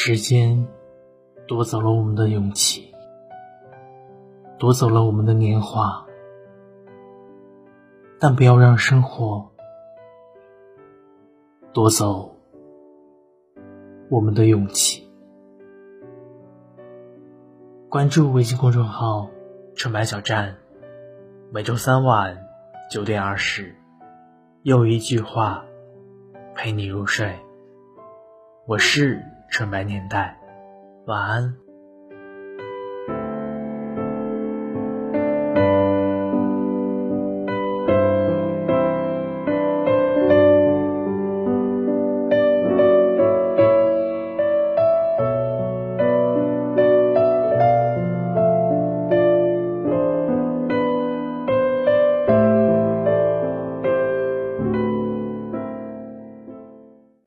时间夺走了我们的勇气，夺走了我们的年华，但不要让生活夺走我们的勇气。关注微信公众号“纯白小站”，每周三晚九点二十，又一句话陪你入睡。我是纯白年代，晚安。